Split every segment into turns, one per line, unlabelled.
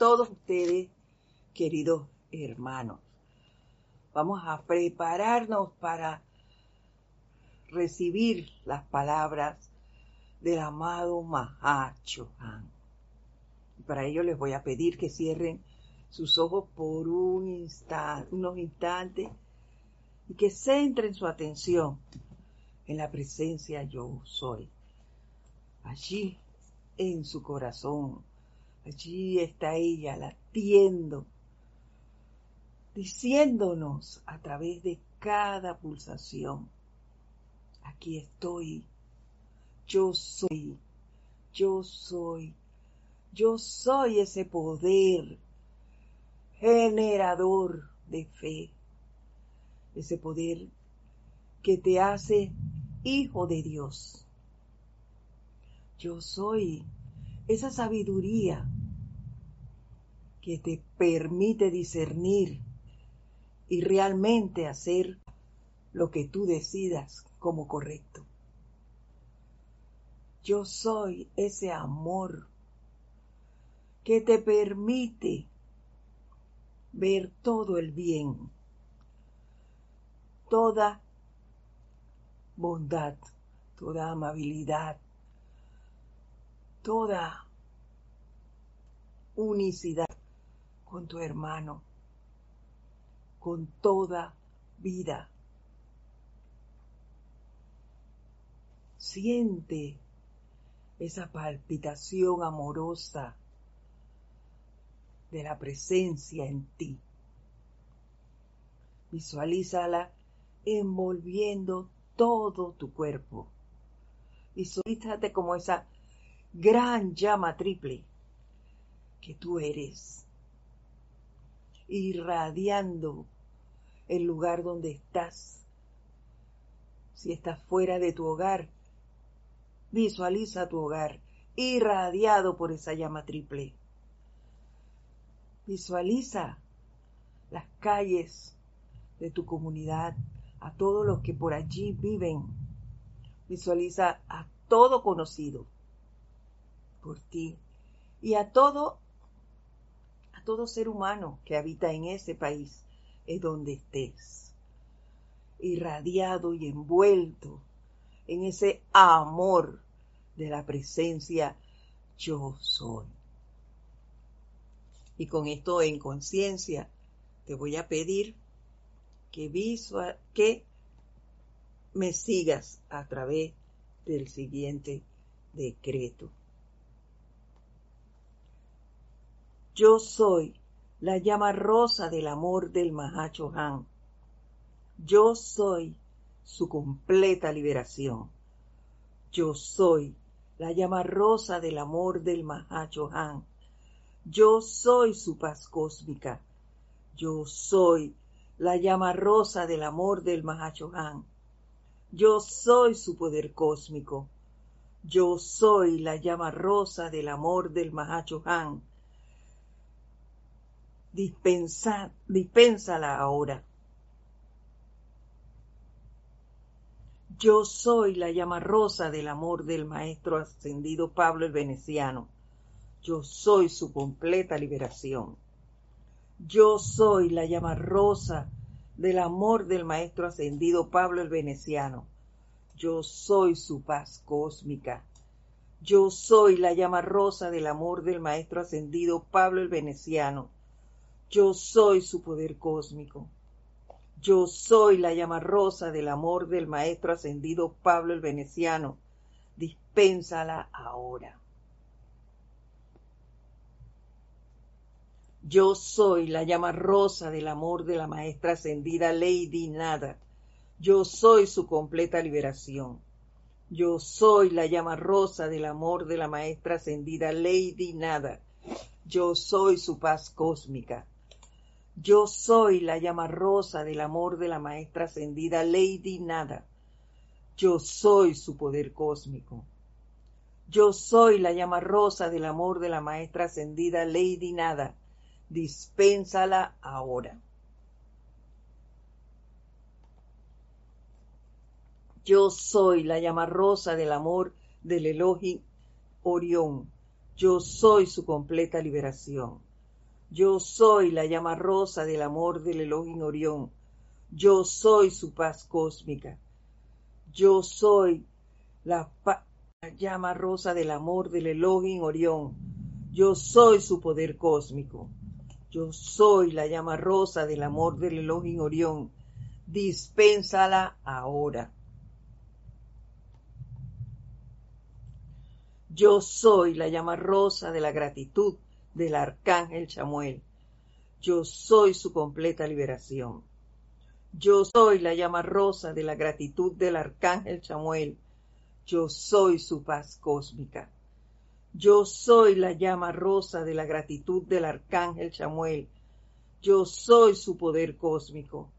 todos ustedes, queridos hermanos. Vamos a prepararnos para recibir las palabras del amado Mahachohan. Para ello les voy a pedir que cierren sus ojos por un instante, unos instantes y que centren su atención en la presencia yo soy. Allí en su corazón, allí está ella latiendo, diciéndonos a través de cada pulsación, aquí estoy, yo soy, yo soy, yo soy ese poder generador de fe, ese poder que te hace hijo de Dios. Yo soy esa sabiduría que te permite discernir y realmente hacer lo que tú decidas como correcto. Yo soy ese amor que te permite ver todo el bien, toda bondad, toda amabilidad, toda unicidad con tu hermano, con toda vida. Siente esa palpitación amorosa de la presencia en ti. Visualízala envolviendo todo tu cuerpo. Visualízate como esa gran llama triple que tú eres, irradiando el lugar donde estás. Si estás fuera de tu hogar, visualiza tu hogar irradiado por esa llama triple. Visualiza las calles de tu comunidad, a todos los que por allí viven. Visualiza a todo conocido por ti y a todo todo ser humano que habita en ese país, es donde estés, irradiado y envuelto en ese amor de la presencia yo soy. Y con esto en conciencia, te voy a pedir que, visual, que me sigas a través del siguiente decreto. Yo soy la llama rosa del amor del Mahacho Han. Yo soy su completa liberación. Yo soy la llama rosa del amor del Mahacho Han. Yo soy su paz cósmica. Yo soy la llama rosa del amor del Mahachohan. Yo soy su poder cósmico. Yo soy la llama rosa del amor del Mahachohan. Dispensa, dispénsala ahora. Yo soy la llama rosa del amor del Maestro ascendido Pablo el Veneciano. Yo soy su completa liberación. Yo soy la llama rosa del amor del Maestro ascendido Pablo el Veneciano. Yo soy su paz cósmica. Yo soy la llama rosa del amor del Maestro ascendido Pablo el Veneciano. Yo soy su poder cósmico. Yo soy la llama rosa del amor del Maestro ascendido Pablo el Veneciano. Dispénsala ahora. Yo soy la llama rosa del amor de la maestra ascendida Lady Nada. Yo soy su completa liberación. Yo soy la llama rosa del amor de la maestra ascendida Lady Nada. Yo soy su paz cósmica. Yo soy la llama rosa del amor de la maestra ascendida Lady Nada. Yo soy su poder cósmico. Yo soy la llama rosa del amor de la maestra ascendida Lady Nada dispénsala ahora. Yo soy la llama rosa del amor del Elohim Orión. Yo soy su completa liberación. Yo soy la llama rosa del amor del Elohim Orión. Yo soy su paz cósmica. Yo soy la, llama rosa del amor del Elohim Orión. Yo soy su poder cósmico. Yo soy la llama rosa del amor del Elohim Orión. Dispénsala ahora. Yo soy la llama rosa de la gratitud del arcángel Chamuel. Yo soy su completa liberación. Yo soy la llama rosa de la gratitud del arcángel Chamuel. Yo soy su paz cósmica. Yo soy la llama rosa de la gratitud del arcángel Chamuel. Yo soy su poder cósmico.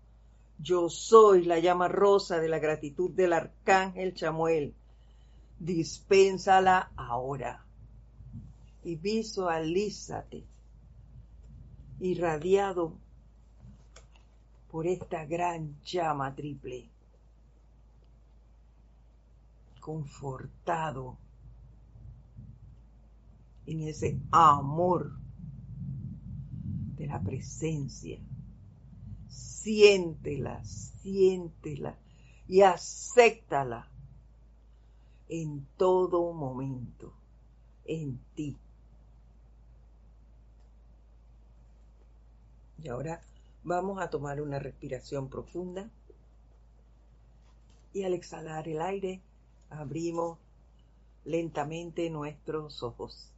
Yo soy la llama rosa de la gratitud del arcángel Chamuel dispénsala ahora y visualízate irradiado por esta gran llama triple, confortado en ese amor de la presencia. Siéntela, siéntela y acéptala en todo momento, en ti. Y ahora vamos a tomar una respiración profunda y al exhalar el aire abrimos lentamente nuestros ojos.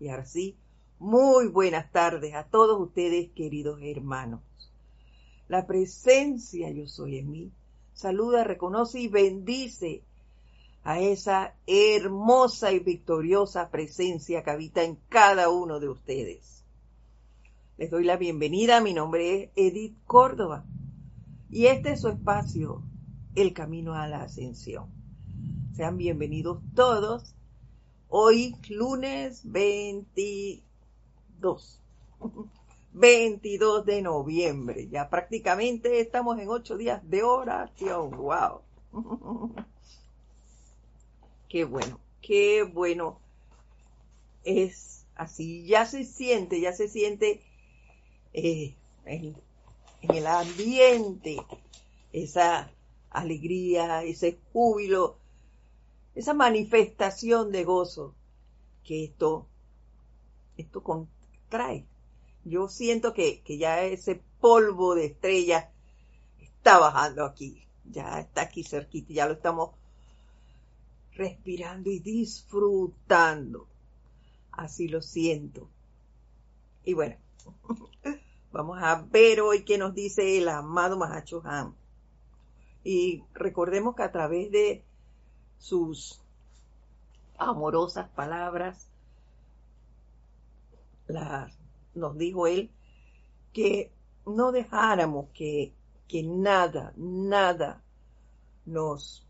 Y así, muy buenas tardes a todos ustedes, queridos hermanos. La presencia yo soy en mí saluda, reconoce y bendice a esa hermosa y victoriosa presencia que habita en cada uno de ustedes. Les doy la bienvenida, mi nombre es Edith Córdoba y este es su espacio, El Camino a la Ascensión. Sean bienvenidos todos. Hoy lunes 22. 22 de noviembre. Ya prácticamente estamos en ocho días de oración. ¡Wow! qué bueno, qué bueno es así. Ya se siente, ya se siente eh, en, el ambiente esa alegría, ese júbilo, esa manifestación de gozo que esto, esto contrae. Yo siento que, que ya ese polvo de estrella está bajando aquí, ya está aquí cerquita, ya lo estamos respirando y disfrutando. Así lo siento. Y bueno, vamos a ver hoy qué nos dice el amado Mahacho Han. Y recordemos que a través de sus amorosas palabras, nos dijo él que no dejáramos que, que nada, nada nos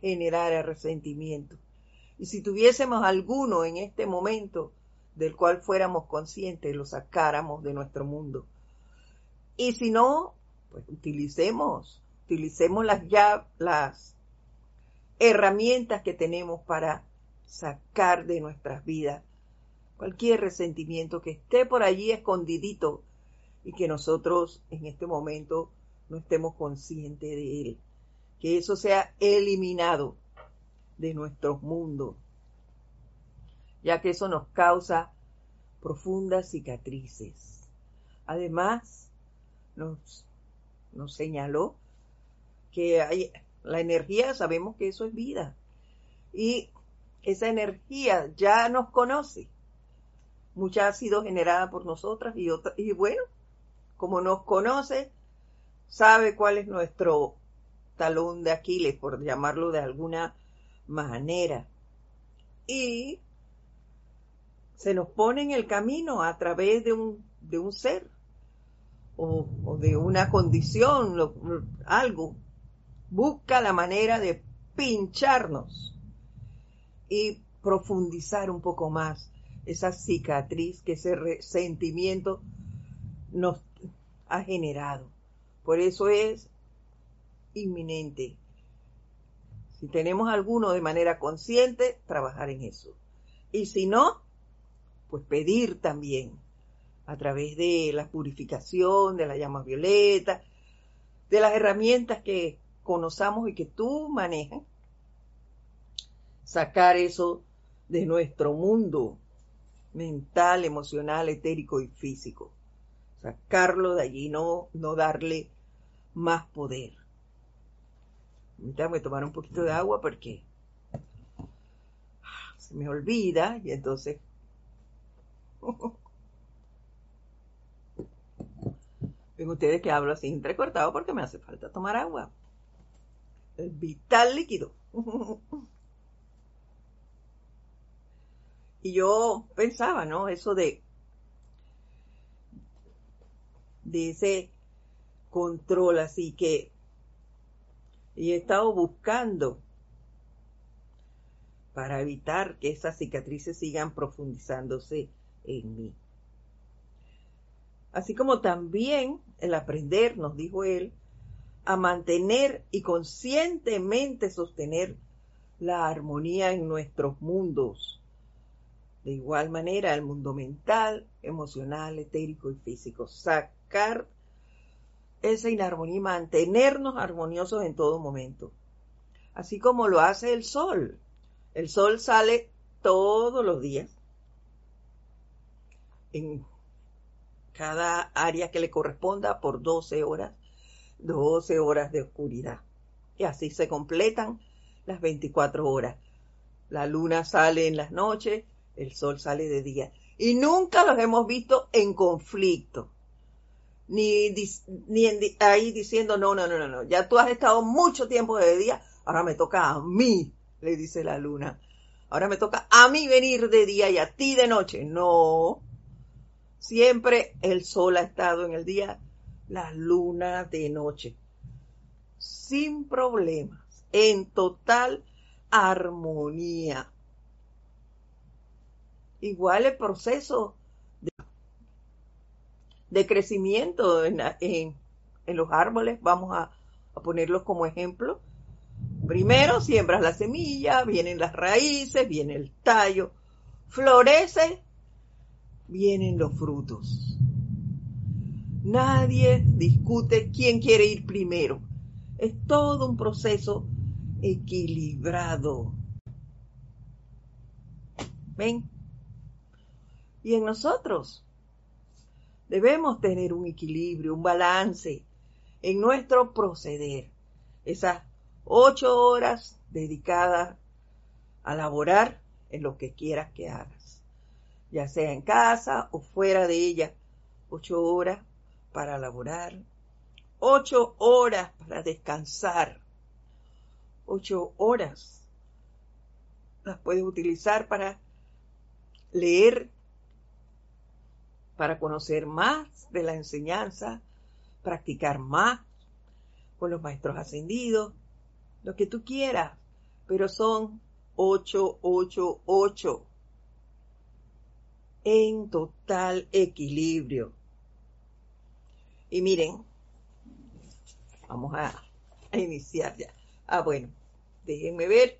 generara resentimiento. Y si tuviésemos alguno en este momento del cual fuéramos conscientes, lo sacáramos de nuestro mundo. Y si no, pues utilicemos, utilicemos las, ya, las herramientas que tenemos para sacar de nuestras vidas cualquier resentimiento que esté por allí escondidito y que nosotros en este momento no estemos conscientes de él que eso sea eliminado de nuestro mundo, ya que eso nos causa profundas cicatrices. Además, nos, señaló que hay, la energía, sabemos que eso es vida, y esa energía ya nos conoce. Mucha ha sido generada por nosotras y otra, y bueno, como nos conoce, sabe cuál es nuestro talón de Aquiles, por llamarlo de alguna manera. Y se nos pone en el camino a través de un, de un ser o, de una condición, algo. Busca la manera de pincharnos y profundizar un poco más esa cicatriz que ese resentimiento nos ha generado. Por eso es inminente. Si tenemos alguno de manera consciente, trabajar en eso. Y si no, pues pedir también a través de la purificación, de la llama violeta, de las herramientas que conozcamos y que tú manejas, sacar eso de nuestro mundo mental, emocional, etérico y físico. Sacarlo de allí, no, no darle más poder. Déjame tomar un poquito de agua porque se me olvida y entonces ven ustedes que hablo así entrecortado porque me hace falta tomar agua. El vital líquido. Y yo pensaba, ¿no? Eso de, de ese control, así que, y he estado buscando para evitar que esas cicatrices sigan profundizándose en mí. Así como también el aprender, nos dijo él, a mantener y conscientemente sostener la armonía en nuestros mundos de igual manera, el mundo mental, emocional, etérico y físico. Sacar esa inarmonía y mantenernos armoniosos en todo momento. Así como lo hace el sol. El sol sale todos los días en cada área que le corresponda por 12 horas, 12 horas de oscuridad. Y así se completan las 24 horas. La luna sale en las noches, el sol sale de día. Y nunca los hemos visto en conflicto. Ni, ni ahí diciendo, no, no, no, no, no, ya tú has estado mucho tiempo de día, ahora me toca a mí, le dice la luna. Ahora me toca a mí venir de día y a ti de noche. No. Siempre el sol ha estado en el día, la luna de noche. Sin problemas, en total armonía igual el proceso de, crecimiento en, los árboles, vamos a, a ponerlos como ejemplo. Primero siembras la semilla, vienen las raíces, viene el tallo, florece, vienen los frutos. Nadie discute quién quiere ir primero. Es todo un proceso equilibrado. ¿Ven? y en nosotros. Debemos tener un equilibrio, un balance en nuestro proceder. Esas ocho horas dedicadas a laborar en lo que quieras que hagas, ya sea en casa o fuera de ella. Ocho horas para laborar, ocho horas para descansar, ocho horas las puedes utilizar para leer para conocer más de la enseñanza, practicar más con los maestros ascendidos, lo que tú quieras, pero son ocho, ocho, ocho en total equilibrio. Y miren, vamos a, a, iniciar ya. Ah, bueno, déjenme ver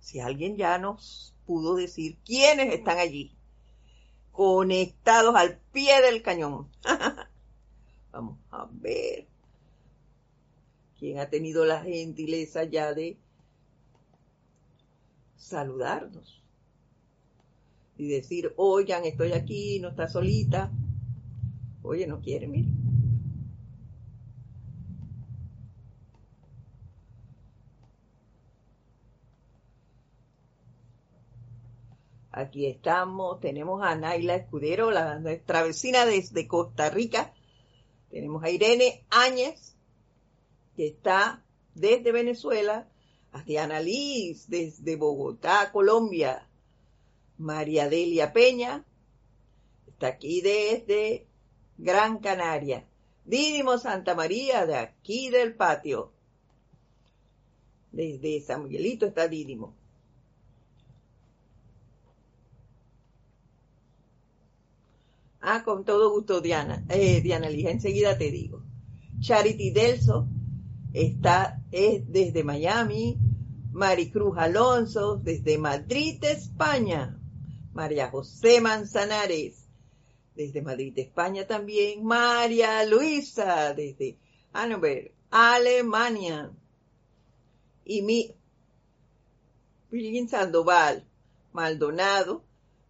si alguien ya nos pudo decir quiénes están allí conectados al pie del cañón. Vamos a ver quién ha tenido la gentileza ya de saludarnos y decir, oigan, estoy aquí, no está solita. Oye, no quiere, mira. Aquí estamos, tenemos a Naila Escudero, la, nuestra vecina desde Costa Rica. Tenemos a Irene Áñez, que está desde Venezuela, a Diana Liz desde Bogotá, Colombia. María Delia Peña, está aquí desde Gran Canaria. Didimo Santa María, de aquí del patio. Desde San Miguelito está Didimo. Ah, con todo gusto, Diana. Eh, Diana Lija, enseguida te digo. Charity Delso está es desde Miami. Maricruz Alonso desde Madrid, España. María José Manzanares desde Madrid, España también. María Luisa, desde Hannover, Alemania. Y mi Virgin Sandoval Maldonado,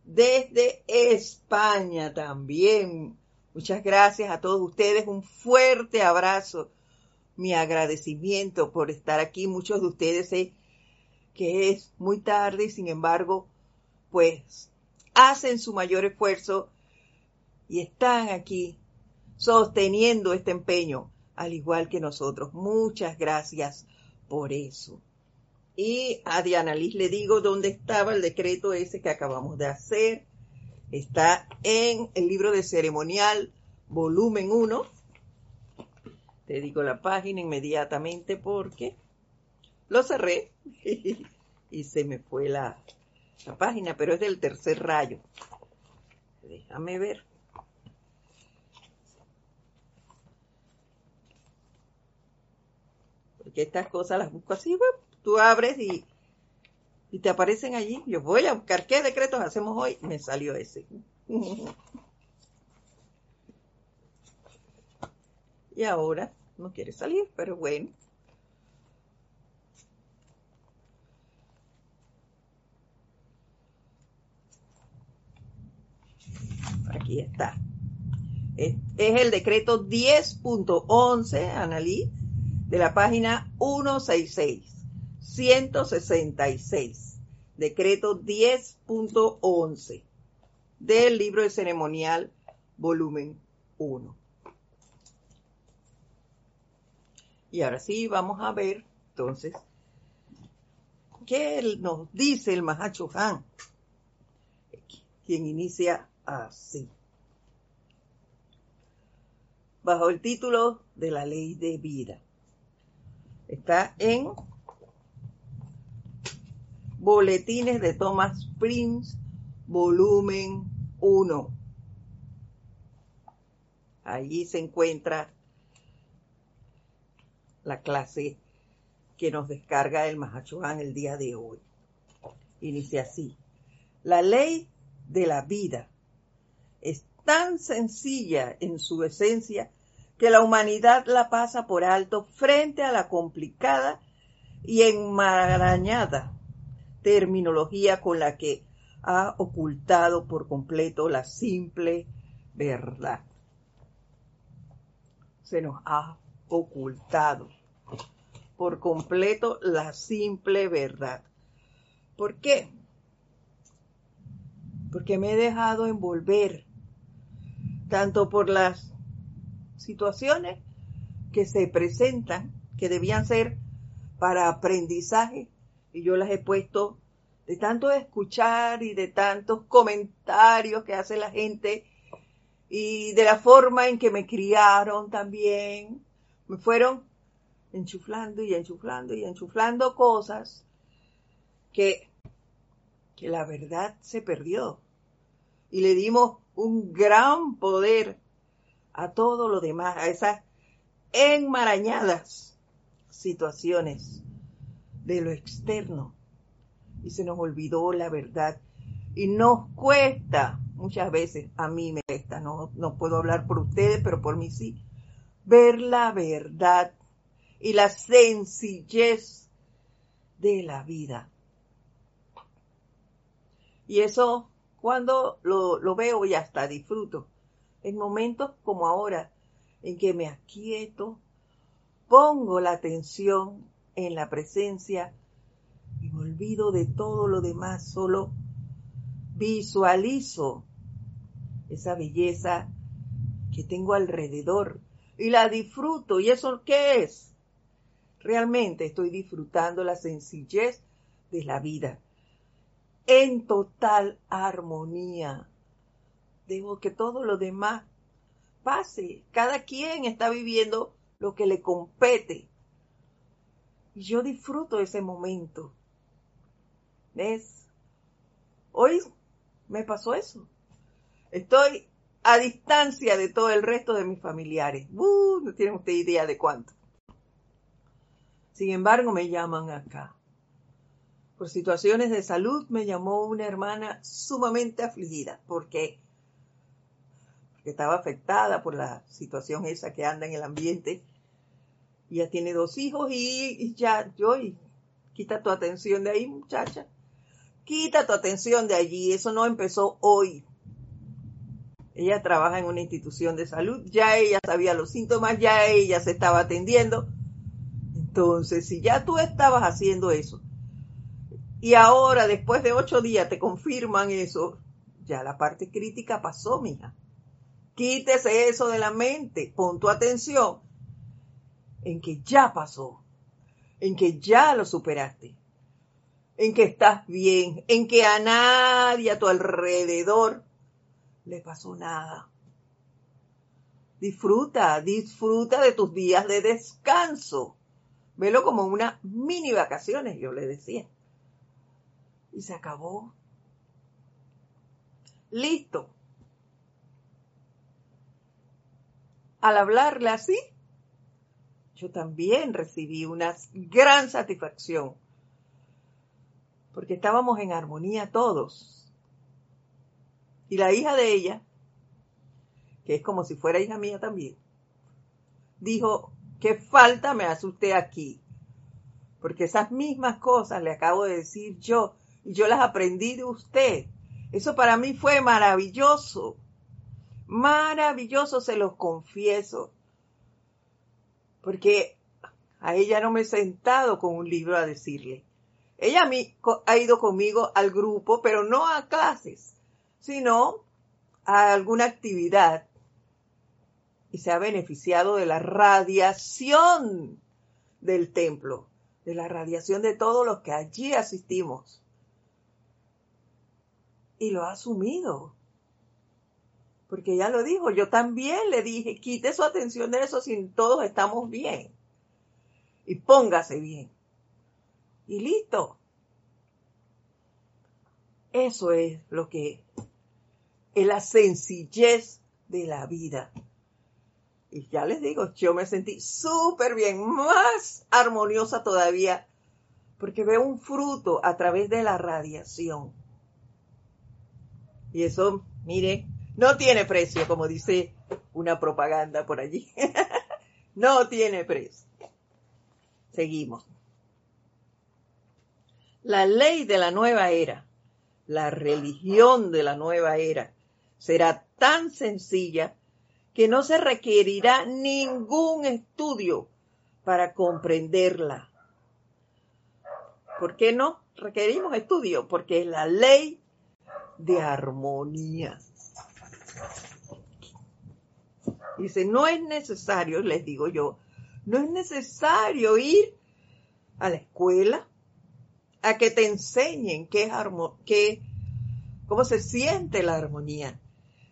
desde España también. Muchas gracias a todos ustedes. Un fuerte abrazo. Mi agradecimiento por estar aquí. Muchos de ustedes sé que es muy tarde sin embargo, pues hacen su mayor esfuerzo y están aquí sosteniendo este empeño, al igual que nosotros. Muchas gracias por eso. Y a Diana Liz le digo dónde estaba el decreto ese que acabamos de hacer. Está en el libro de ceremonial, volumen 1. Te digo la página inmediatamente porque lo cerré y se me fue la, la página, pero es del tercer rayo. Déjame ver. Porque estas cosas las busco así, tú abres y, y te aparecen allí. Yo voy a buscar qué decretos hacemos hoy. Me salió ese. y ahora no quiere salir, pero bueno. Aquí está. Es, el decreto 10.11, Analí, de la página 166. 166. Decreto 10.11 del libro de ceremonial, volumen 1. Y ahora sí, vamos a ver entonces qué nos dice el Mahacho Han, quien inicia así. Bajo el título de la ley de vida. Está en Boletines de Thomas Prince, volumen 1. Allí se encuentra la clase que nos descarga el Mahachohan el día de hoy. Inicia así. La ley de la vida tan sencilla en su esencia que la humanidad la pasa por alto frente a la complicada y enmarañada terminología con la que ha ocultado por completo la simple verdad. Se nos ha ocultado por completo la simple verdad. ¿Por qué? Porque me he dejado envolver tanto por las situaciones que se presentan, que debían ser para aprendizaje, y yo las he puesto de tanto escuchar y de tantos comentarios que hace la gente y de la forma en que me criaron también, me fueron enchuflando y enchuflando y enchuflando cosas que, que la verdad se perdió. Y le dimos un gran poder a todo lo demás, a esas enmarañadas situaciones de lo externo. Y se nos olvidó la verdad. Y nos cuesta, muchas veces, a mí me cuesta, no, no puedo hablar por ustedes, pero por mí sí, ver la verdad y la sencillez de la vida. Y eso cuando lo, veo y hasta disfruto. En momentos como ahora, en que me aquieto, pongo la atención en la presencia y me olvido de todo lo demás, solo visualizo esa belleza que tengo alrededor y la disfruto. ¿Y eso qué es? Realmente estoy disfrutando la sencillez de la vida en total armonía. Dejo que todo lo demás pase. Cada quien está viviendo lo que le compete. Y yo disfruto ese momento. ¿Ves? Hoy me pasó eso. Estoy a distancia de todo el resto de mis familiares. Uh, no tienen usted idea de cuánto. Sin embargo, me llaman acá por situaciones de salud me llamó una hermana sumamente afligida porque que estaba afectada por la situación esa que anda en el ambiente. Ya tiene dos hijos y, ya, yo, quita tu atención de ahí, muchacha. Quita tu atención de allí. Eso no empezó hoy. Ella trabaja en una institución de salud. Ya ella sabía los síntomas, ya ella se estaba atendiendo. Entonces, si ya tú estabas haciendo eso y ahora, después de ocho días, te confirman eso, ya la parte crítica pasó, mija. Quítese eso de la mente, pon tu atención en que ya pasó, en que ya lo superaste, en que estás bien, en que a nadie a tu alrededor le pasó nada. Disfruta, disfruta de tus días de descanso. Velo como unas mini vacaciones, yo le decía. Y se acabó. Listo. Al hablarle así, yo también recibí una gran satisfacción, porque estábamos en armonía todos. Y la hija de ella, que es como si fuera hija mía también, dijo, ¿qué falta me hace usted aquí? Porque esas mismas cosas le acabo de decir yo, y yo las aprendí de usted. Eso para mí fue maravilloso. Maravilloso, se los confieso. Porque a ella no me he sentado con un libro a decirle. Ella ha ido conmigo al grupo, pero no a clases, sino a alguna actividad. Y se ha beneficiado de la radiación del templo, de la radiación de todos los que allí asistimos. Y lo ha asumido porque ya lo dijo, yo también le dije, quite su atención de eso si todos estamos bien. Y póngase bien. Y listo. Eso es lo que es la sencillez de la vida. Y ya les digo, yo me sentí súper bien, más armoniosa todavía, porque veo un fruto a través de la radiación. Y eso, mire, no tiene precio, como dice una propaganda por allí. no tiene precio. Seguimos. La ley de la nueva era, la religión de la nueva era, será tan sencilla que no se requerirá ningún estudio para comprenderla. ¿Por qué no requerimos estudio? Porque es la ley de armonía. Dice, no es necesario, les digo yo, no es necesario ir a la escuela a que te enseñen qué es qué, cómo se siente la armonía.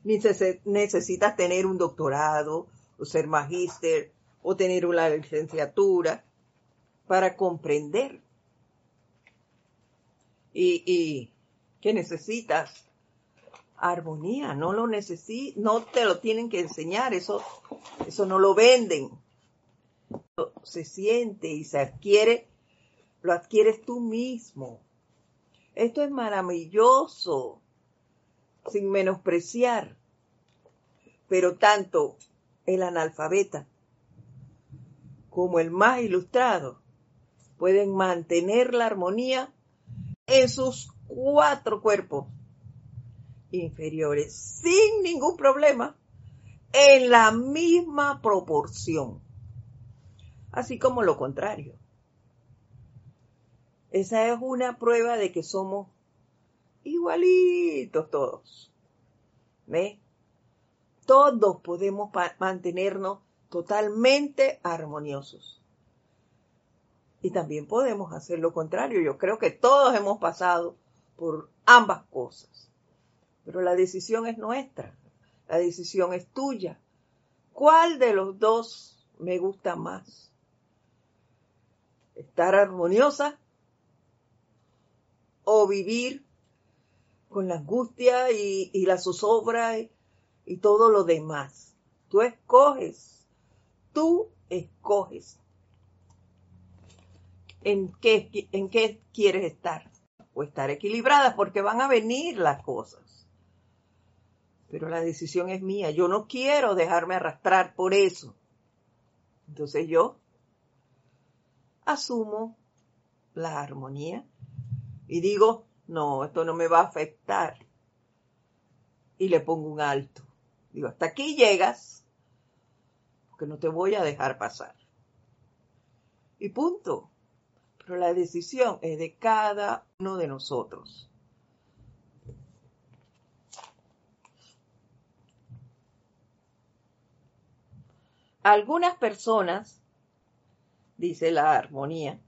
Ni necesitas tener un doctorado o ser magíster o tener una licenciatura para comprender. Y, y que necesitas armonía, no lo necesitas, no te lo tienen que enseñar, eso, eso no lo venden. Se siente y se adquiere, lo adquieres tú mismo. Esto es maravilloso, sin menospreciar, pero tanto el analfabeta como el más ilustrado pueden mantener la armonía en sus cuatro cuerpos inferiores sin ningún problema en la misma proporción, así como lo contrario. Esa es una prueba de que somos igualitos todos. ¿Ve? Todos podemos mantenernos totalmente armoniosos. Y también podemos hacer lo contrario. Yo creo que todos hemos pasado por ambas cosas. Pero la decisión es nuestra, la decisión es tuya. ¿Cuál de los dos me gusta más? ¿Estar armoniosa o vivir con la angustia y, la zozobra y, y todo lo demás? Tú escoges, tú escoges en qué, en qué quieres estar estar equilibrada porque van a venir las cosas Pero la decisión es mía. Yo no quiero dejarme arrastrar por eso. Entonces yo asumo la armonía y digo, no, esto no me va a afectar. Y le pongo un alto. Digo, hasta aquí llegas, porque no te voy a dejar pasar. Y punto. Pero la decisión es de cada uno de nosotros. Algunas personas, dice la armonía,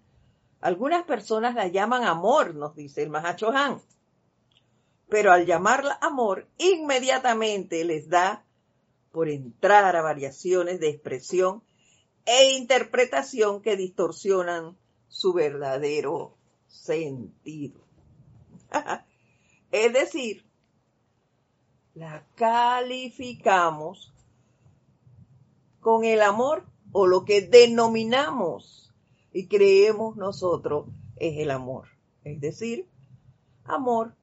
algunas personas la llaman amor, nos dice el Mahacho Han. Pero al llamarla amor, inmediatamente les da por entrar a variaciones de expresión e interpretación que distorsionan su verdadero sentido. es decir, la calificamos con el amor o lo que denominamos y creemos nosotros es el amor. Es decir, amor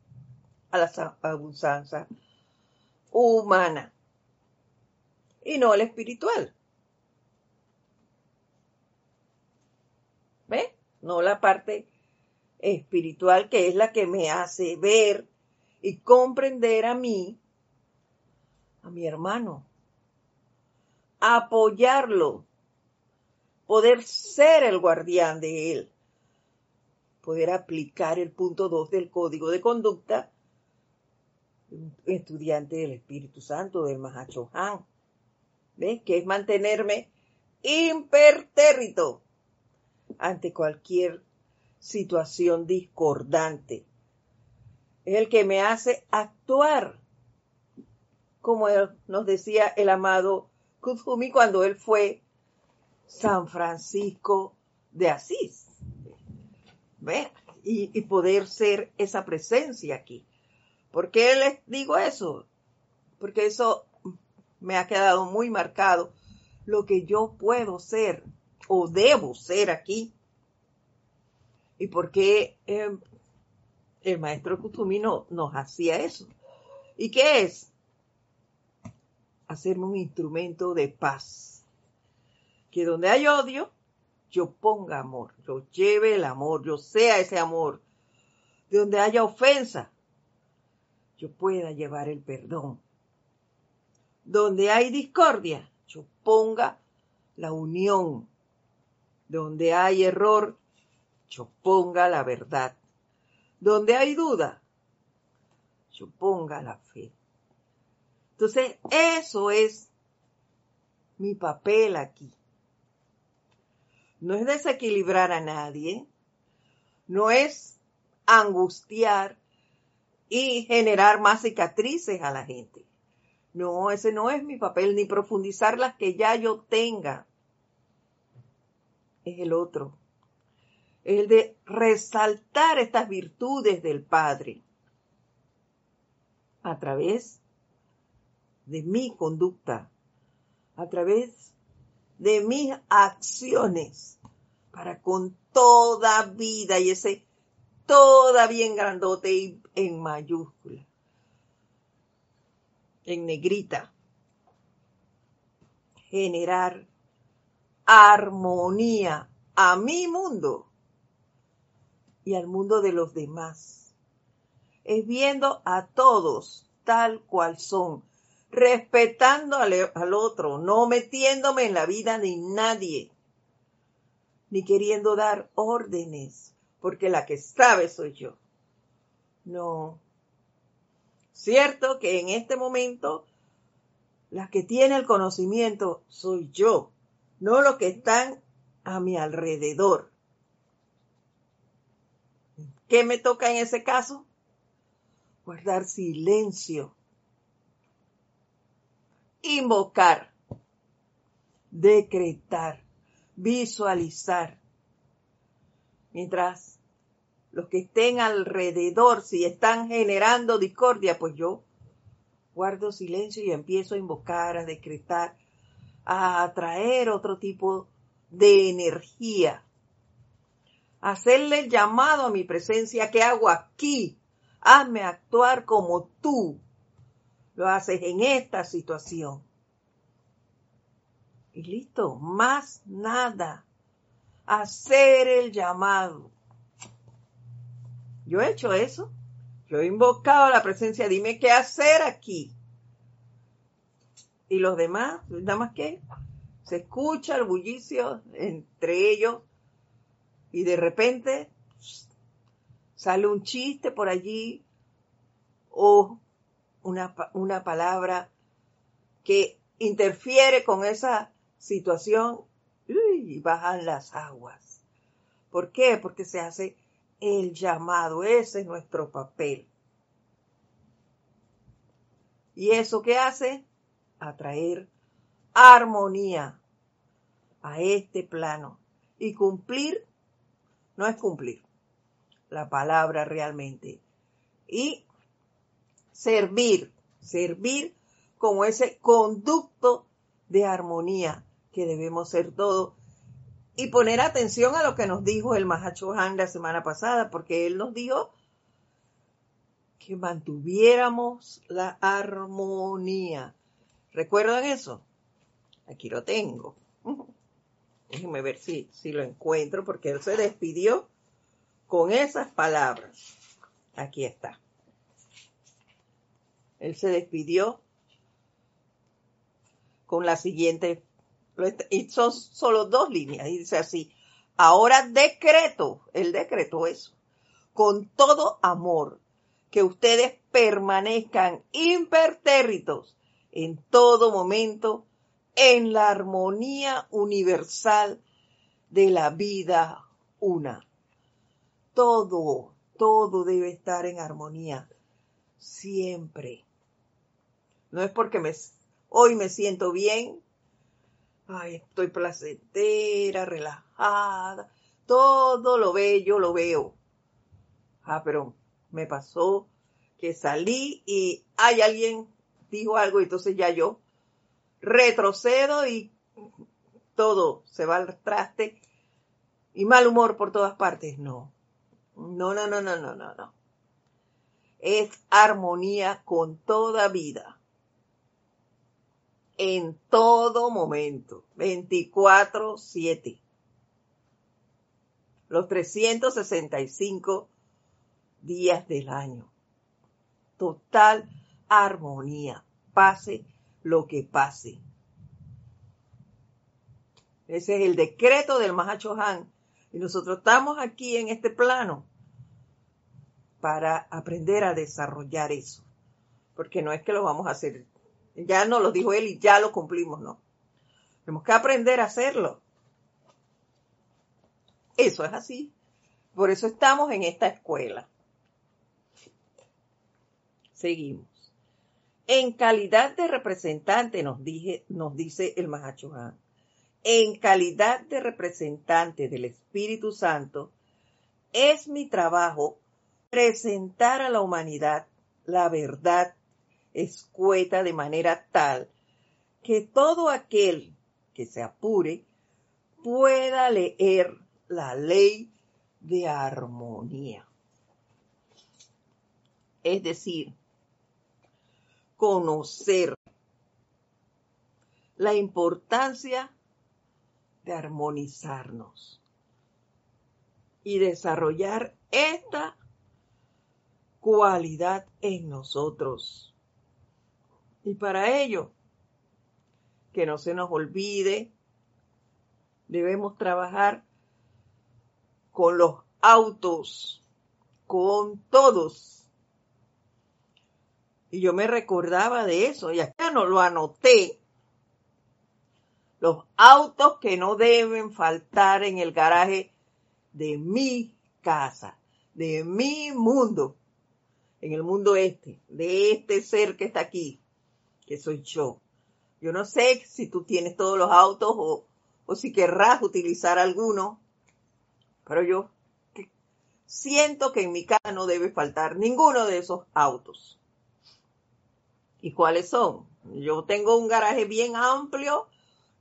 a la abundancia humana y no al espiritual. ¿Ve? No la parte espiritual que es la que me hace ver y comprender a mí, a mi hermano, apoyarlo, poder ser el guardián de él, poder aplicar el punto 2 del código de conducta, estudiante del Espíritu Santo, del Mahachohan, ¿ves? Que es mantenerme impertérrito ante cualquier situación discordante. Es el que me hace actuar, como nos decía el amado Kuzumi cuando él fue San Francisco de Asís. ¿Ve? Y, y, poder ser esa presencia aquí. ¿Por qué les digo eso? Porque eso me ha quedado muy marcado. Lo que yo puedo ser o debo ser aquí. Y por qué eh, el maestro Kuzumi no, nos hacía eso. ¿Y qué es? hacerme un instrumento de paz. Que donde hay odio, yo ponga amor, yo lleve el amor, yo sea ese amor. De donde haya ofensa, yo pueda llevar el perdón. Donde hay discordia, yo ponga la unión. Donde hay error, yo ponga la verdad. Donde hay duda, yo ponga la fe. Entonces, eso es mi papel aquí. No es desequilibrar a nadie, no es angustiar y generar más cicatrices a la gente. No, ese no es mi papel, ni profundizar las que ya yo tenga. Es el otro. El de resaltar estas virtudes del Padre a través de mi conducta, a través de mis acciones, para con toda vida y ese toda bien grandote y en mayúscula, en negrita, generar armonía a mi mundo y al mundo de los demás. Es viendo a todos tal cual son, respetando al, otro, no metiéndome en la vida de nadie, ni queriendo dar órdenes, porque la que sabe soy yo. No. Cierto que en este momento la que tiene el conocimiento soy yo, no los que están a mi alrededor. ¿Qué me toca en ese caso? Guardar silencio invocar, decretar, visualizar. Mientras los que estén alrededor, si están generando discordia, pues yo guardo silencio y empiezo a invocar, a decretar, a atraer otro tipo de energía. Hacerle el llamado a mi presencia, ¿qué hago aquí? Hazme actuar como tú lo haces en esta situación. Y listo, más nada. Hacer el llamado. Yo he hecho eso. Yo he invocado la presencia. Dime qué hacer aquí. Y los demás, nada más que se escucha el bullicio entre ellos y de repente sale un chiste por allí o una, una palabra que interfiere con esa situación y bajan las aguas. ¿Por qué? Porque se hace el llamado, ese es nuestro papel. ¿Y eso qué hace? Atraer armonía a este plano. Y cumplir no es cumplir la palabra realmente. Y servir, servir como ese conducto de armonía que debemos ser todos y poner atención a lo que nos dijo el Mahacho Han la semana pasada, porque él nos dijo que mantuviéramos la armonía. ¿Recuerdan eso? Aquí lo tengo. Déjenme ver si, si lo encuentro, porque él se despidió con esas palabras. Aquí está. Él se despidió con la siguiente, y son solo dos líneas, y dice así, ahora decreto, el decreto eso, con todo amor, que ustedes permanezcan impertérritos en todo momento en la armonía universal de la vida una. Todo, todo debe estar en armonía, siempre. No es porque me Hoy me siento bien. Ay, estoy placentera, relajada. Todo lo bello lo veo. Ah, pero me pasó que salí y hay alguien dijo algo y entonces ya yo retrocedo y todo se va al traste y mal humor por todas partes. No, no, no, no, no, no, no, no. Es armonía con toda vida en todo momento, 24/7. Los 365 días del año. Total armonía, pase lo que pase. Ese es el decreto del Mahacho Han. Y nosotros estamos aquí en este plano para aprender a desarrollar eso. Porque no es que lo vamos a hacer ya nos lo dijo él y ya lo cumplimos, ¿no? Tenemos que aprender a hacerlo. Eso es así. Por eso estamos en esta escuela. Seguimos. En calidad de representante, nos, dice el Mahachohan, en calidad de representante del Espíritu Santo, es mi trabajo presentar a la humanidad la verdad escueta de manera tal que todo aquel que se apure pueda leer la ley de armonía. Es decir, conocer la importancia de armonizarnos y desarrollar esta cualidad en nosotros. Y para ello, que no se nos olvide, debemos trabajar con los autos, con todos. Y yo me recordaba de eso, y acá no lo anoté. Los autos que no deben faltar en el garaje de mi casa, de mi mundo, en el mundo este, de este ser que está aquí que soy yo. Yo no sé si tú tienes todos los autos o, o si querrás utilizar alguno, pero yo siento que en mi casa no debe faltar ninguno de esos autos. ¿Y cuáles son? Yo tengo un garaje bien amplio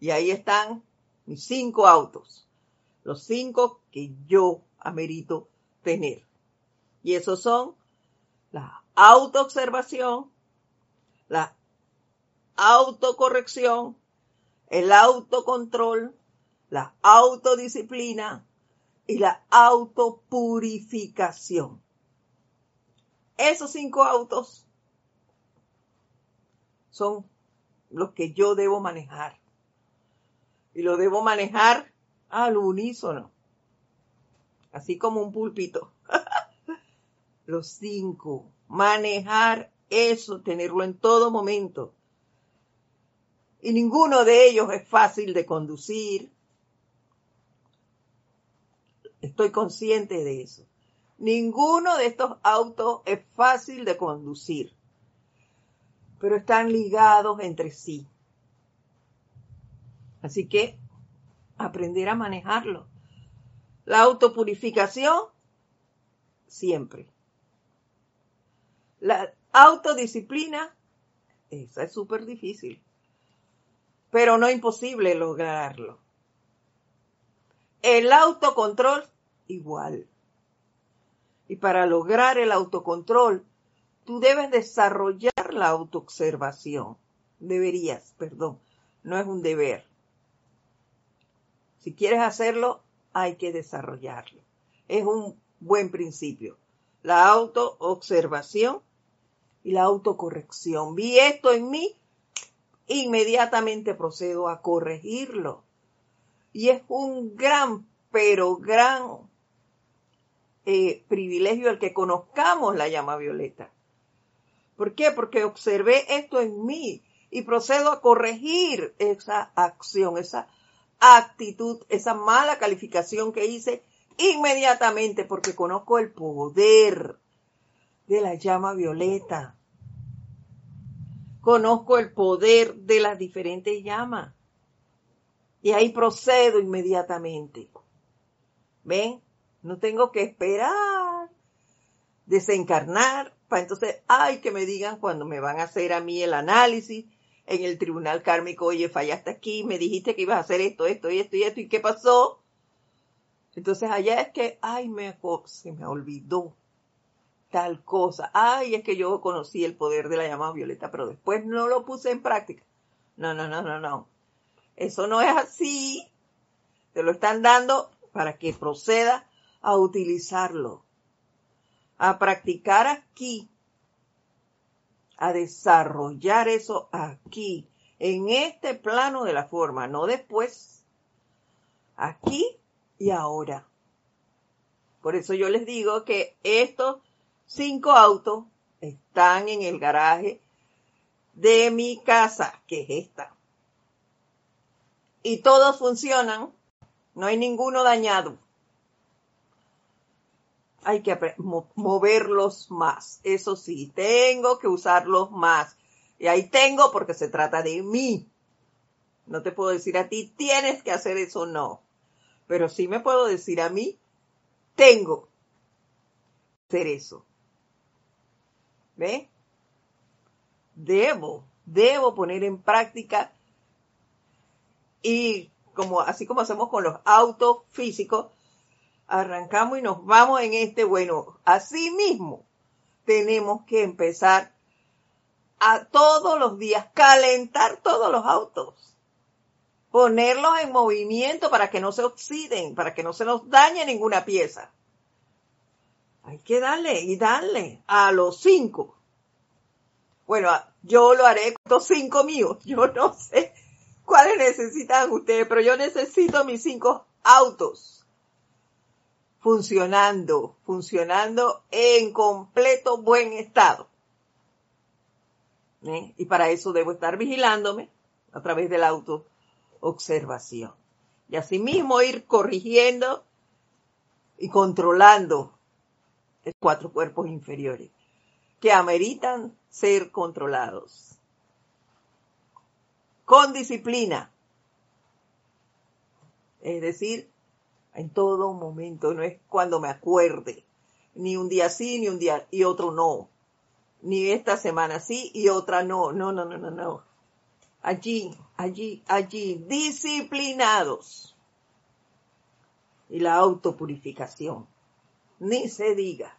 y ahí están mis cinco autos. Los cinco que yo amerito tener. Y esos son la autoobservación, la autocorrección, el autocontrol, la autodisciplina y la autopurificación. Esos cinco autos son los que yo debo manejar. Y lo debo manejar al unísono, así como un púlpito. los cinco, manejar eso, tenerlo en todo momento. Y ninguno de ellos es fácil de conducir. Estoy consciente de eso. Ninguno de estos autos es fácil de conducir, pero están ligados entre sí. Así que aprender a manejarlo. La autopurificación, siempre. La autodisciplina, esa es súper difícil, pero no imposible lograrlo. El autocontrol, igual. Y para lograr el autocontrol, tú debes desarrollar la autoobservación. Deberías, perdón, no es un deber. Si quieres hacerlo, hay que desarrollarlo. Es un buen principio. La autoobservación y la autocorrección. Vi esto en mí, inmediatamente procedo a corregirlo. Y es un gran, pero gran eh, privilegio el que conozcamos la llama violeta. ¿Por qué? Porque observé esto en mí y procedo a corregir esa acción, esa actitud, esa mala calificación que hice inmediatamente porque conozco el poder de la llama violeta. Conozco el poder de las diferentes llamas. Y ahí procedo inmediatamente. ¿Ven? No tengo que esperar, desencarnar, para entonces, ay, que me digan cuando me van a hacer a mí el análisis en el tribunal kármico, oye, fallaste aquí, me dijiste que ibas a hacer esto, esto y esto y esto, ¿y qué pasó? Entonces allá es que, ay, me, se me olvidó tal cosa, ay, es que yo conocí el poder de la llamada violeta, pero después no lo puse en práctica. No, no, no, no, no. Eso no es así. Te lo están dando para que proceda a utilizarlo, a practicar aquí, a desarrollar eso aquí, en este plano de la forma, no después, aquí y ahora. Por eso yo les digo que estos cinco autos están en el garaje de mi casa, que es esta. Y todos funcionan, no hay ninguno dañado hay que moverlos más. Eso sí, tengo que usarlos más. Y ahí tengo porque se trata de mí. No te puedo decir a ti, tienes que hacer eso, no. Pero sí me puedo decir a mí, tengo que hacer eso. ¿Ve? Debo, debo poner en práctica y como así como hacemos con los autos físicos, arrancamos y nos vamos en este, bueno, así mismo tenemos que empezar a todos los días calentar todos los autos, ponerlos en movimiento para que no se oxiden, para que no se nos dañe ninguna pieza. Hay que darle y darle a los cinco. Bueno, yo lo haré con los cinco míos. Yo no sé cuáles necesitan ustedes, pero yo necesito mis cinco autos funcionando, funcionando en completo buen estado. ¿Eh? Y para eso debo estar vigilándome a través de la autoobservación. Y asimismo ir corrigiendo y controlando los cuatro cuerpos inferiores que ameritan ser controlados. Con disciplina. Es decir, en todo momento, no es cuando me acuerde, ni un día sí, ni un día y otro no, ni esta semana sí y otra no, no, no, no, no, no. Allí, allí, allí, disciplinados. Y la autopurificación, ni se diga,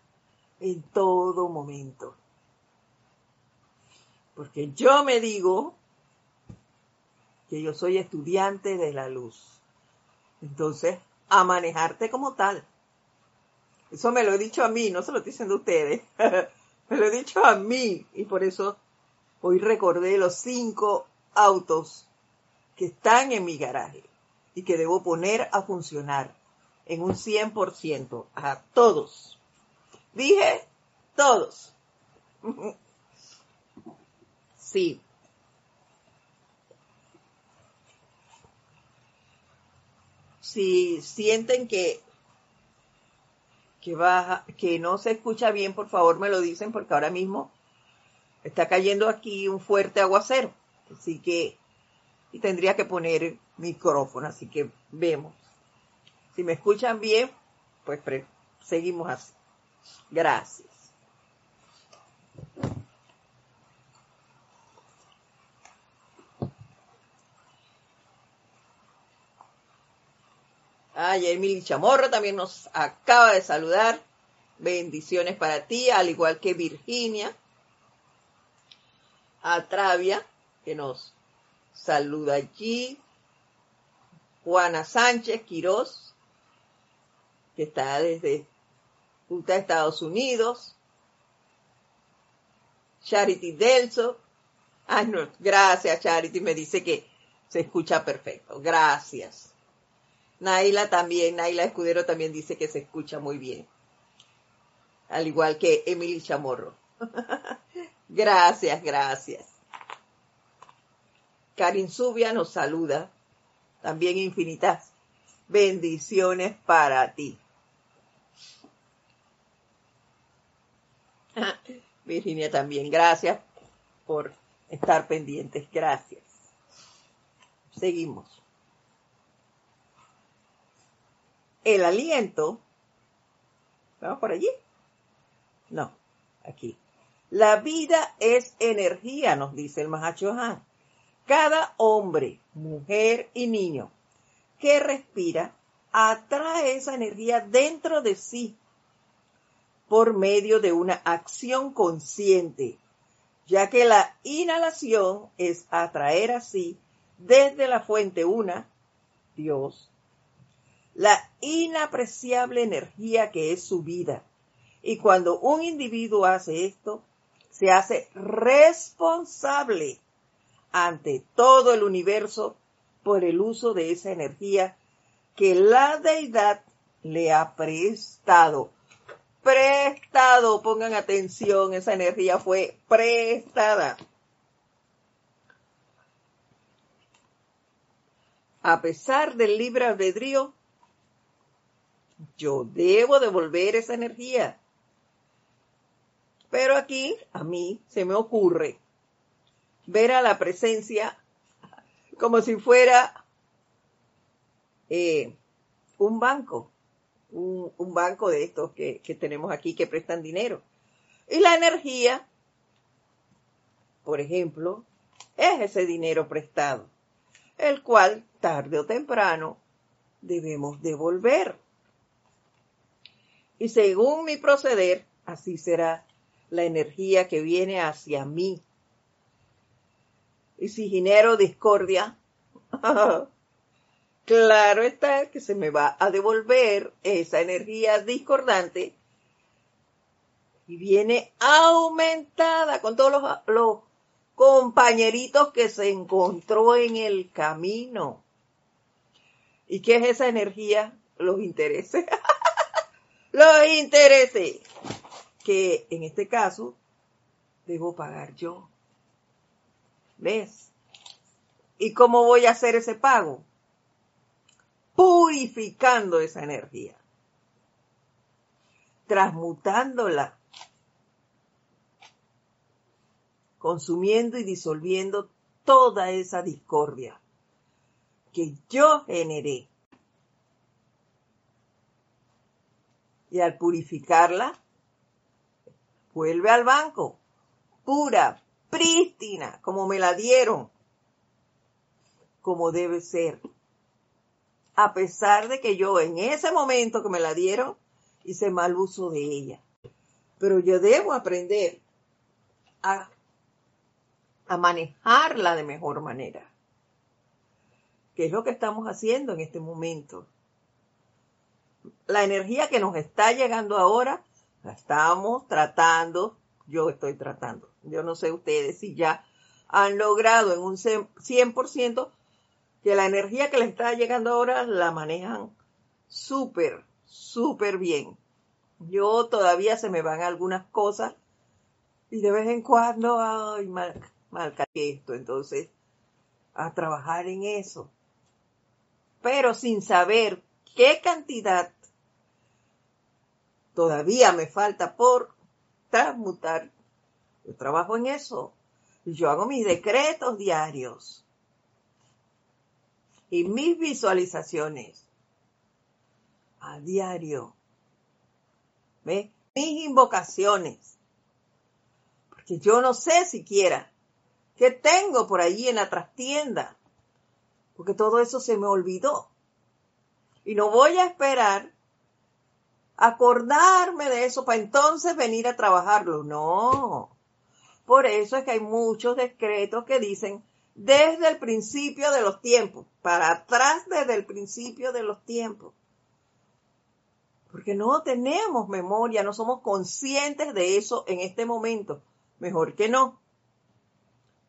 en todo momento. Porque yo me digo que yo soy estudiante de la luz. Entonces, a manejarte como tal. Eso me lo he dicho a mí, no se lo estoy diciendo a ustedes. me lo he dicho a mí y por eso hoy recordé los cinco autos que están en mi garaje y que debo poner a funcionar en un 100% a todos. Dije todos. sí. Si sienten que que baja, que no se escucha bien, por favor me lo dicen porque ahora mismo está cayendo aquí un fuerte aguacero. Así que y tendría que poner micrófono, así que vemos. Si me escuchan bien, pues seguimos así. Gracias. Ay, Emily Chamorro también nos acaba de saludar. Bendiciones para ti, al igual que Virginia. Atravia, que nos saluda allí. Juana Sánchez Quirós, que está desde Utah, Estados Unidos. Charity Delso. Ay, no, gracias, Charity. Me dice que se escucha perfecto. Gracias. Naila también, Naila Escudero también dice que se escucha muy bien. Al igual que Emily Chamorro. gracias, gracias. Karin Zubia nos saluda. También infinitas bendiciones para ti. Virginia también, gracias por estar pendientes. Gracias. Seguimos. El aliento, ¿vamos por allí? No, aquí. La vida es energía, nos dice el Mahachohan. Cada hombre, mujer y niño que respira atrae esa energía dentro de sí por medio de una acción consciente, ya que la inhalación es atraer así desde la fuente una, Dios, la inapreciable energía que es su vida. Y cuando un individuo hace esto, se hace responsable ante todo el universo por el uso de esa energía que la deidad le ha prestado. Prestado, pongan atención, esa energía fue prestada. A pesar del libre albedrío, yo debo devolver esa energía. Pero aquí a mí se me ocurre ver a la presencia como si fuera eh, un banco, un, banco de estos que, que tenemos aquí que prestan dinero. Y la energía, por ejemplo, es ese dinero prestado, el cual tarde o temprano debemos devolver. Y según mi proceder, así será la energía que viene hacia mí. Y si genero discordia, claro está que se me va a devolver esa energía discordante y viene aumentada con todos los, los compañeritos que se encontró en el camino. ¿Y qué es esa energía? Los intereses. los intereses que en este caso debo pagar yo. ¿Ves? ¿Y cómo voy a hacer ese pago? Purificando esa energía, transmutándola, consumiendo y disolviendo toda esa discordia que yo generé y al purificarla, vuelve al banco, pura, prístina, como me la dieron, como debe ser. A pesar de que yo en ese momento que me la dieron, hice mal uso de ella. Pero yo debo aprender a a manejarla de mejor manera. ¿Qué es lo que estamos haciendo en este momento? La energía que nos está llegando ahora, la estamos tratando, yo estoy tratando. Yo no sé ustedes si ya han logrado en un 100% que la energía que les está llegando ahora la manejan súper, súper bien. Yo todavía se me van algunas cosas y de vez en cuando, ay, mal, mal esto. Entonces, a trabajar en eso. Pero sin saber qué cantidad todavía me falta por transmutar. Yo trabajo en eso. Yo hago mis decretos diarios y mis visualizaciones a diario. ¿Ve? Mis invocaciones. Porque yo no sé siquiera qué tengo por allí en la trastienda. Porque todo eso se me olvidó. Y no voy a esperar acordarme de eso para entonces venir a trabajarlo. No. Por eso es que hay muchos decretos que dicen desde el principio de los tiempos, para atrás desde el principio de los tiempos. Porque no tenemos memoria, no somos conscientes de eso en este momento. Mejor que no.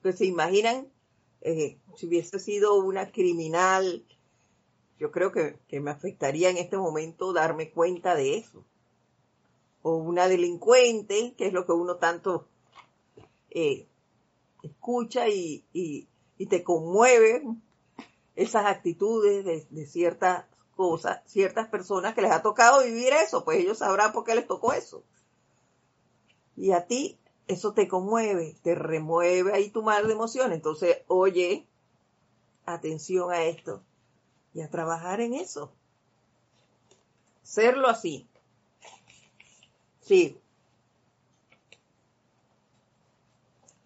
Pues se imaginan eh, si hubiese sido una criminal, yo creo que, me afectaría en este momento darme cuenta de eso. O una delincuente, que es lo que uno tanto eh, escucha y, y te conmueve esas actitudes de, ciertas cosas, ciertas personas que les ha tocado vivir eso, pues ellos sabrán por qué les tocó eso. Y a ti eso te conmueve, te remueve ahí tu mal de emoción. Entonces, oye, atención a esto y a trabajar en eso. Serlo así. Sí,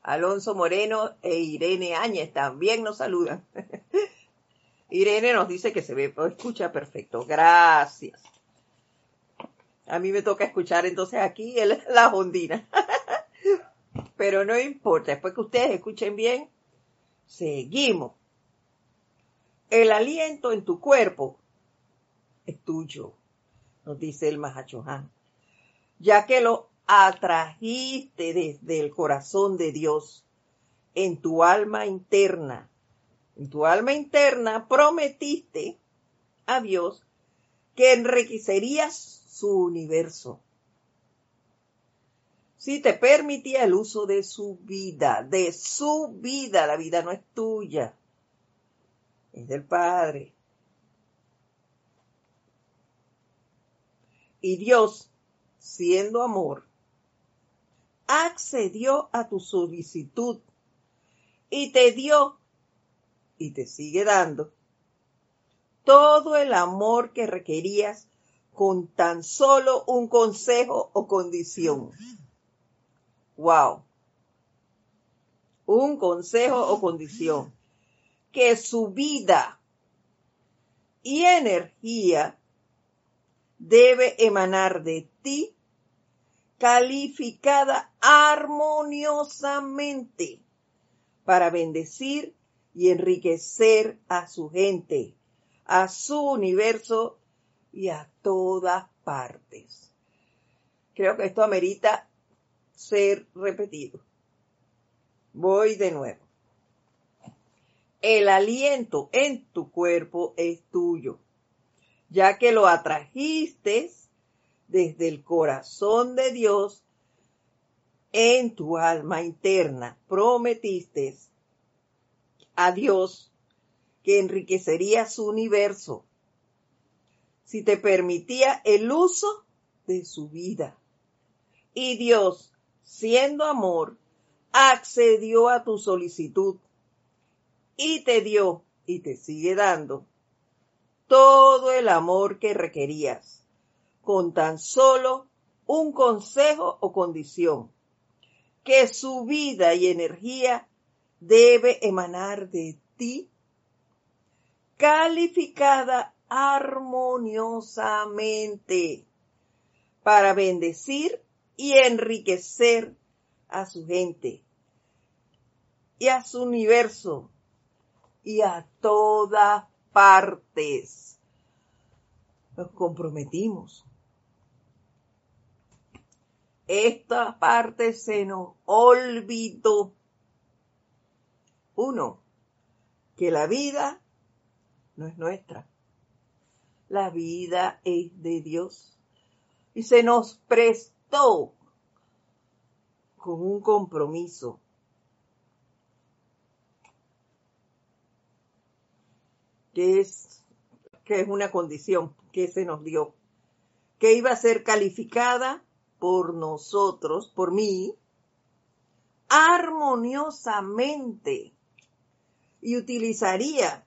Alonso Moreno e Irene Áñez también nos saludan. Irene nos dice que se ve, escucha perfecto. Gracias. A mí me toca escuchar entonces aquí la ondina. Pero no importa, después que ustedes escuchen bien, seguimos. El aliento en tu cuerpo es tuyo, nos dice el Mahachohan. Ya que lo atrajiste desde el corazón de Dios en tu alma interna. En tu alma interna prometiste a Dios que enriquecerías su universo. Si te permitía el uso de su vida, de su vida, la vida no es tuya, es del Padre. Y Dios, siendo amor, accedió a tu solicitud y te dio y te sigue dando todo el amor que requerías con tan solo un consejo o condición. Wow. Un consejo o condición. Que su vida y energía debe emanar de ti calificada armoniosamente para bendecir y enriquecer a su gente, a su universo y a todas partes. Creo que esto amerita ser repetido. Voy de nuevo. El aliento en tu cuerpo es tuyo, ya que lo atrajiste desde el corazón de Dios en tu alma interna. Prometiste a Dios que enriquecería su universo si te permitía el uso de su vida. Y Dios, siendo amor, accedió a tu solicitud y te dio y te sigue dando todo el amor que requerías con tan solo un consejo o condición, que su vida y energía debe emanar de ti, calificada armoniosamente para bendecir y enriquecer a su gente, y a su universo y a todas partes. Nos comprometimos. Esta parte se nos olvidó. Uno, que la vida no es nuestra. La vida es de Dios. Y se nos prestó con un compromiso. Que es, que es una condición que se nos dio. Que iba a ser calificada por nosotros, por mí, armoniosamente y utilizaría,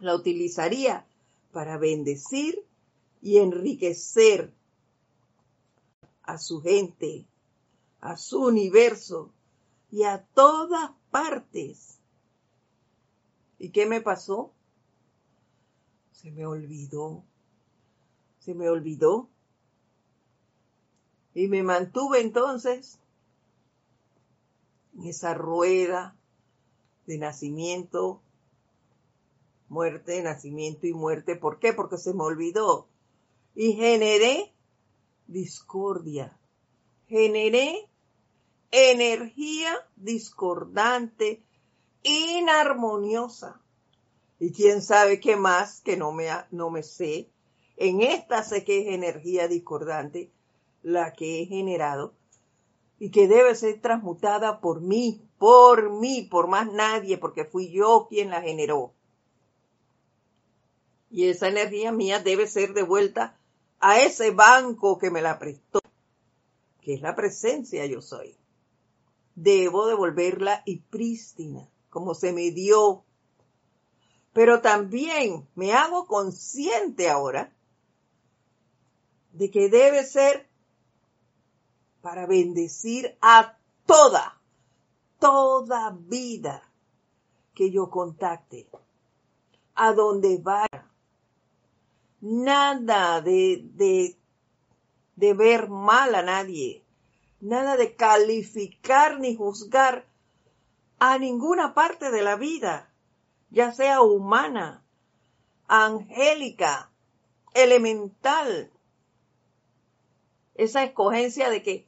la utilizaría para bendecir y enriquecer a su gente, a su universo y a todas partes. ¿Y qué me pasó? Se me olvidó. Se me olvidó. Y me mantuve entonces en esa rueda de nacimiento, muerte, nacimiento y muerte. ¿Por qué? Porque se me olvidó. Y generé discordia. Generé energía discordante, inarmoniosa. Y quién sabe qué más que no me, no me sé. En esta sé que es energía discordante la que he generado y que debe ser transmutada por mí, por mí, por más nadie, porque fui yo quien la generó. Y esa energía mía debe ser devuelta a ese banco que me la prestó, que es la presencia yo soy. Debo devolverla y prístina, como se me dio. Pero también me hago consciente ahora de que debe ser para bendecir a toda, toda vida que yo contacte, a donde vaya. Nada de, de, de ver mal a nadie, nada de calificar ni juzgar a ninguna parte de la vida, ya sea humana, angélica, elemental. Esa escogencia de que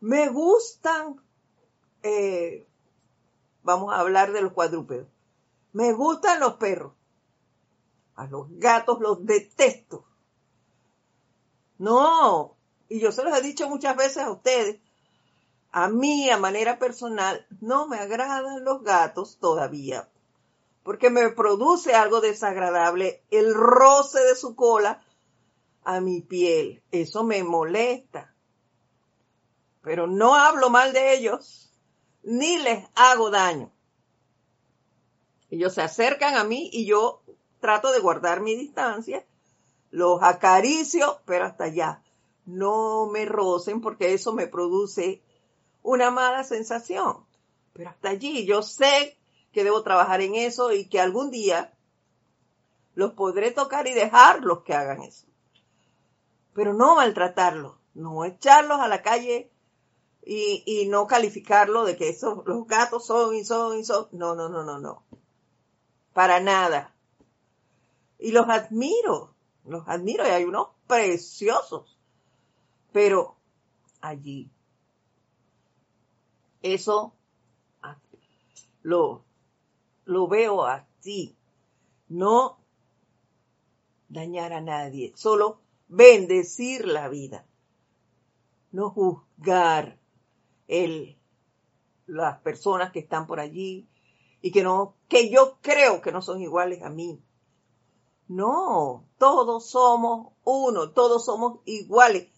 me gustan, eh, vamos a hablar de los cuadrúpedos, me gustan los perros. A los gatos los detesto. No, y yo se los he dicho muchas veces a ustedes, a mí a manera personal no me agradan los gatos todavía, porque me produce algo desagradable el roce de su cola a mi piel. Eso me molesta pero no hablo mal de ellos, ni les hago daño. Ellos se acercan a mí y yo trato de guardar mi distancia, los acaricio, pero hasta allá. No me rocen porque eso me produce una mala sensación. Pero hasta allí yo sé que debo trabajar en eso y que algún día los podré tocar y dejarlos que hagan eso. Pero no maltratarlos, no echarlos a la calle y, y no calificarlo de que esos, los gatos son y son y son. No, no, no, no, no. Para nada. Y los admiro, los admiro y hay unos preciosos. Pero allí, eso lo, lo veo así. No dañar a nadie, solo bendecir la vida. No juzgar, el, las personas que están por allí y que no, que yo creo que no son iguales a mí. No, todos somos uno, todos somos iguales.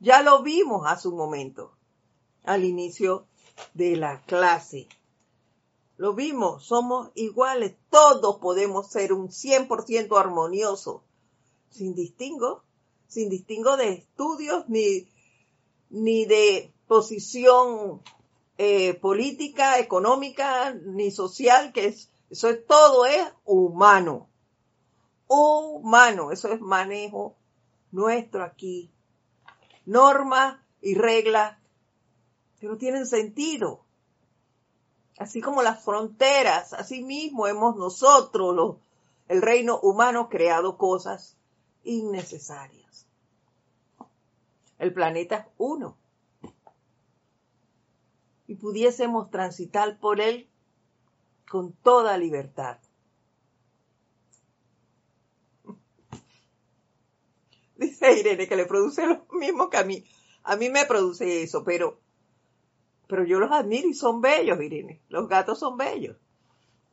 Ya lo vimos hace un momento, al inicio de la clase. Lo vimos, somos iguales, todos podemos ser un 100% armonioso, sin distingo, sin distingo de estudios ni, ni de posición eh, política, económica, ni social, que es, eso es todo es humano. Humano, eso es manejo nuestro aquí. Normas y reglas que no tienen sentido. Así como las fronteras, así mismo hemos nosotros, el reino humano, creado cosas innecesarias. El planeta es uno. Y pudiésemos transitar por él con toda libertad. Dice Irene que le produce lo mismo que a mí. A mí me produce eso, pero, pero yo los admiro y son bellos, Irene. Los gatos son bellos.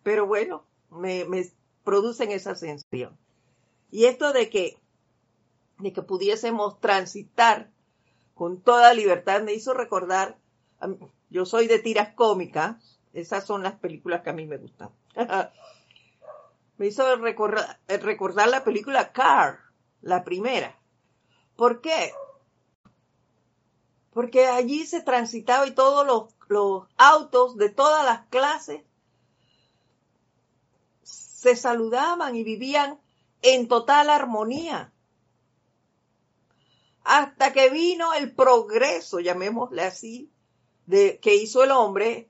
Pero bueno, me, me producen esa sensación. Y esto de que, de que pudiésemos transitar con toda libertad me hizo recordar, yo soy de tiras cómicas, esas son las películas que a mí me gustan. me hizo recordar, recordar la película Car, la primera. ¿Por qué? Porque allí se transitaba y todos los, autos de todas las clases se saludaban y vivían en total armonía. Hasta que vino el progreso, llamémosle así, de, que hizo el hombre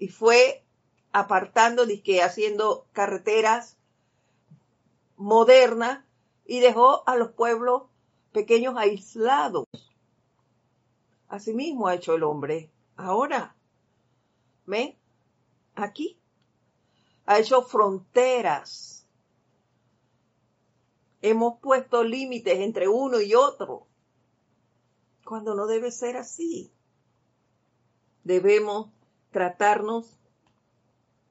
y fue apartando, que haciendo carreteras modernas y dejó a los pueblos pequeños aislados. Asimismo ha hecho el hombre. Ahora, ¿ve? Aquí. Ha hecho fronteras. Hemos puesto límites entre uno y otro. Cuando no debe ser así. Debemos tratarnos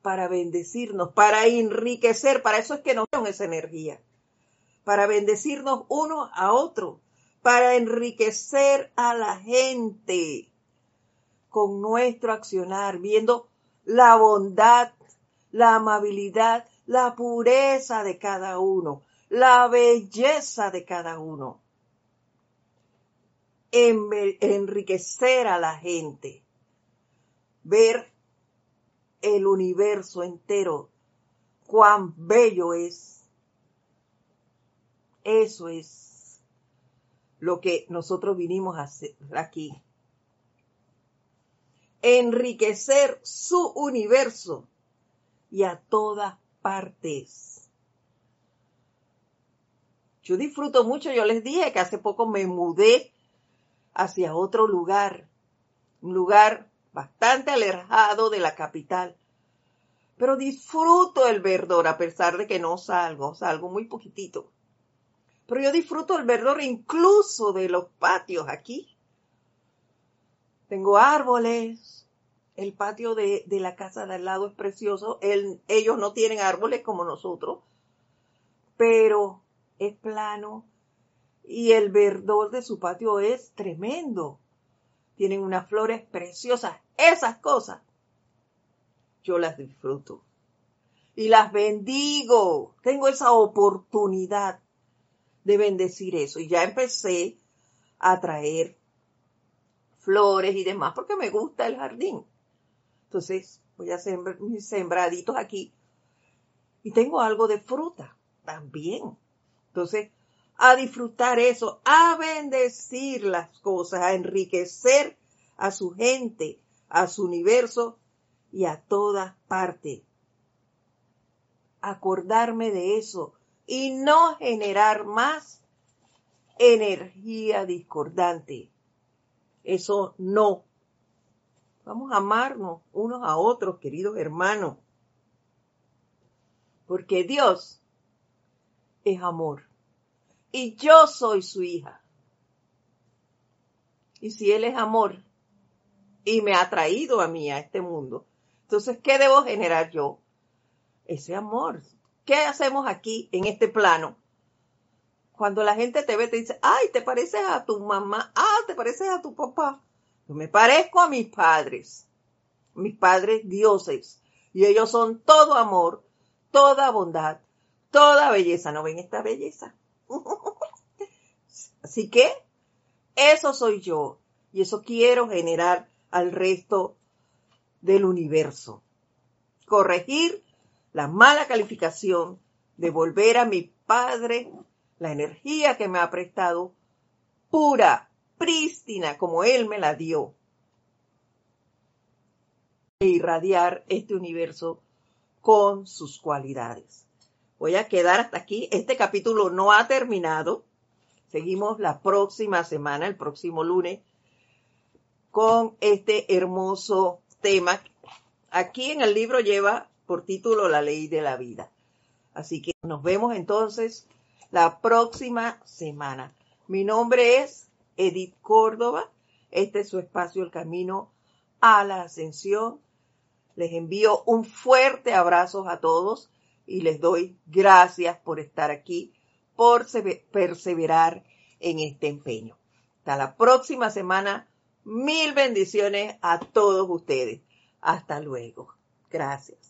para bendecirnos, para enriquecer. Para eso es que nos dan esa energía para bendecirnos uno a otro, para enriquecer a la gente con nuestro accionar, viendo la bondad, la amabilidad, la pureza de cada uno, la belleza de cada uno. enriquecer a la gente, ver el universo entero, cuán bello es eso es lo que nosotros vinimos a hacer aquí. Enriquecer su universo y a todas partes. Yo disfruto mucho, yo les dije que hace poco me mudé hacia otro lugar, un lugar bastante alejado de la capital. Pero disfruto el verdor a pesar de que no salgo, salgo muy poquitito. Pero yo disfruto el verdor incluso de los patios aquí. Tengo árboles. El patio de, la casa de al lado es precioso. ellos no tienen árboles como nosotros, pero es plano y el verdor de su patio es tremendo. Tienen unas flores preciosas. Esas cosas yo las disfruto y las bendigo. Tengo esa oportunidad de bendecir eso. Y ya empecé a traer flores y demás porque me gusta el jardín. Entonces voy a sembrar mis sembraditos aquí. Y tengo algo de fruta también. Entonces, a disfrutar eso, a bendecir las cosas, a enriquecer a su gente, a su universo y a todas partes. Acordarme de eso, y no generar más energía discordante. Eso no. Vamos a amarnos unos a otros, queridos hermanos. Porque Dios es amor. Y yo soy su hija. Y si Él es amor y me ha traído a mí a este mundo, entonces, ¿qué debo generar yo? Ese amor. ¿Qué hacemos aquí en este plano? Cuando la gente te ve, te dice, ay, te pareces a tu mamá, ah, te pareces a tu papá. Yo me parezco a mis padres, mis padres dioses, y ellos son todo amor, toda bondad, toda belleza. ¿No ven esta belleza? Así que eso soy yo, y eso quiero generar al resto del universo. Corregir la mala calificación, devolver a mi padre la energía que me ha prestado, pura, prístina, como él me la dio. e irradiar este universo con sus cualidades. Voy a quedar hasta aquí. Este capítulo no ha terminado. Seguimos la próxima semana, el próximo lunes, con este hermoso tema. Aquí en el libro lleva por título La ley de la vida. Así que nos vemos entonces la próxima semana. Mi nombre es Edith Córdoba. Este es su espacio El Camino a la Ascensión. Les envío un fuerte abrazo a todos y les doy gracias por estar aquí, por perseverar en este empeño. Hasta la próxima semana. Mil bendiciones a todos ustedes. Hasta luego. Gracias.